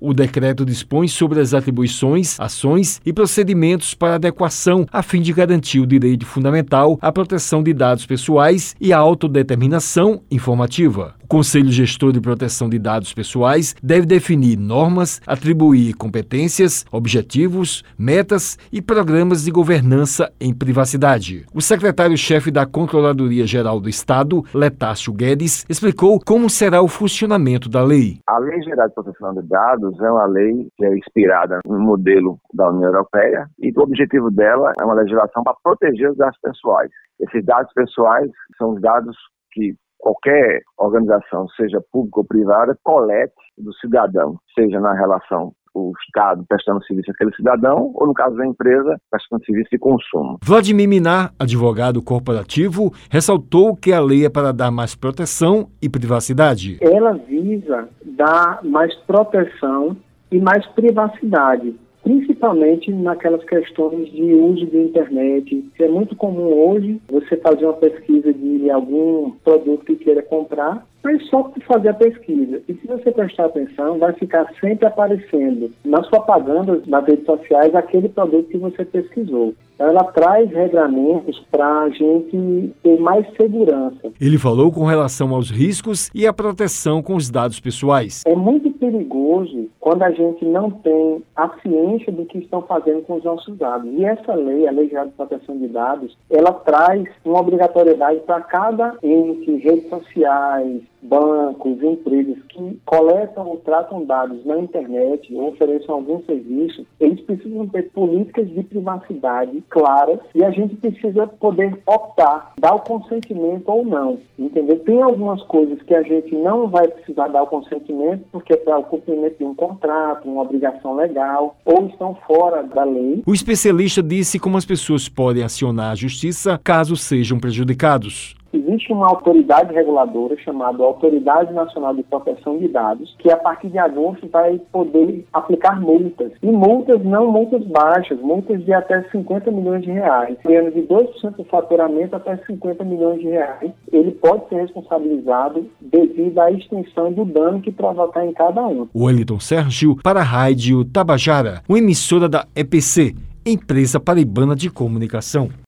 O decreto dispõe sobre as atribuições, ações e procedimentos para adequação a fim de garantir o direito fundamental à proteção de dados pessoais e à autodeterminação informativa. O Conselho Gestor de Proteção de Dados Pessoais deve definir normas, atribuir competências, objetivos, metas e programas de governança em privacidade. O secretário-chefe da Controladoria Geral do Estado, Letácio Guedes, explicou como será o funcionamento da lei. A Lei Geral de Proteção de Dados é uma lei que é inspirada no modelo da União Europeia e o objetivo dela é uma legislação para proteger os dados pessoais. Esses dados pessoais são os dados que qualquer organização, seja pública ou privada, colete do cidadão, seja na relação o Estado prestando serviço àquele cidadão, ou no caso da empresa, prestando serviço de consumo. Vladimir Minar, advogado corporativo, ressaltou que a lei é para dar mais proteção e privacidade. Ela visa dar mais proteção e mais privacidade principalmente naquelas questões de uso de internet. É muito comum hoje você fazer uma pesquisa de algum produto que queira comprar mas só para fazer a pesquisa. E se você prestar atenção, vai ficar sempre aparecendo na sua propaganda nas redes sociais aquele produto que você pesquisou. Então, ela traz regramentos para a gente ter mais segurança. Ele falou com relação aos riscos e a proteção com os dados pessoais. É muito perigoso quando a gente não tem a ciência do que estão fazendo com os nossos dados. E essa lei, a Lei Geral de Proteção de Dados, ela traz uma obrigatoriedade para cada ente, redes sociais, bancos, empresas que coletam ou tratam dados na internet ou ofereçam algum serviço, eles precisam ter políticas de privacidade claras e a gente precisa poder optar, dar o consentimento ou não, entendeu? Tem algumas coisas que a gente não vai precisar dar o consentimento porque é para o cumprimento de um contrato, uma obrigação legal ou estão fora da lei. O especialista disse como as pessoas podem acionar a justiça caso sejam prejudicados existe uma autoridade reguladora chamada Autoridade Nacional de Proteção de Dados, que a partir de agosto vai poder aplicar multas. E multas não multas baixas, multas de até 50 milhões de reais. Ganhando de 2% do faturamento até 50 milhões de reais, ele pode ser responsabilizado devido à extensão do dano que provocar em cada um. Wellington Sérgio para a Rádio Tabajara, uma emissora da EPC, Empresa Paraibana de Comunicação.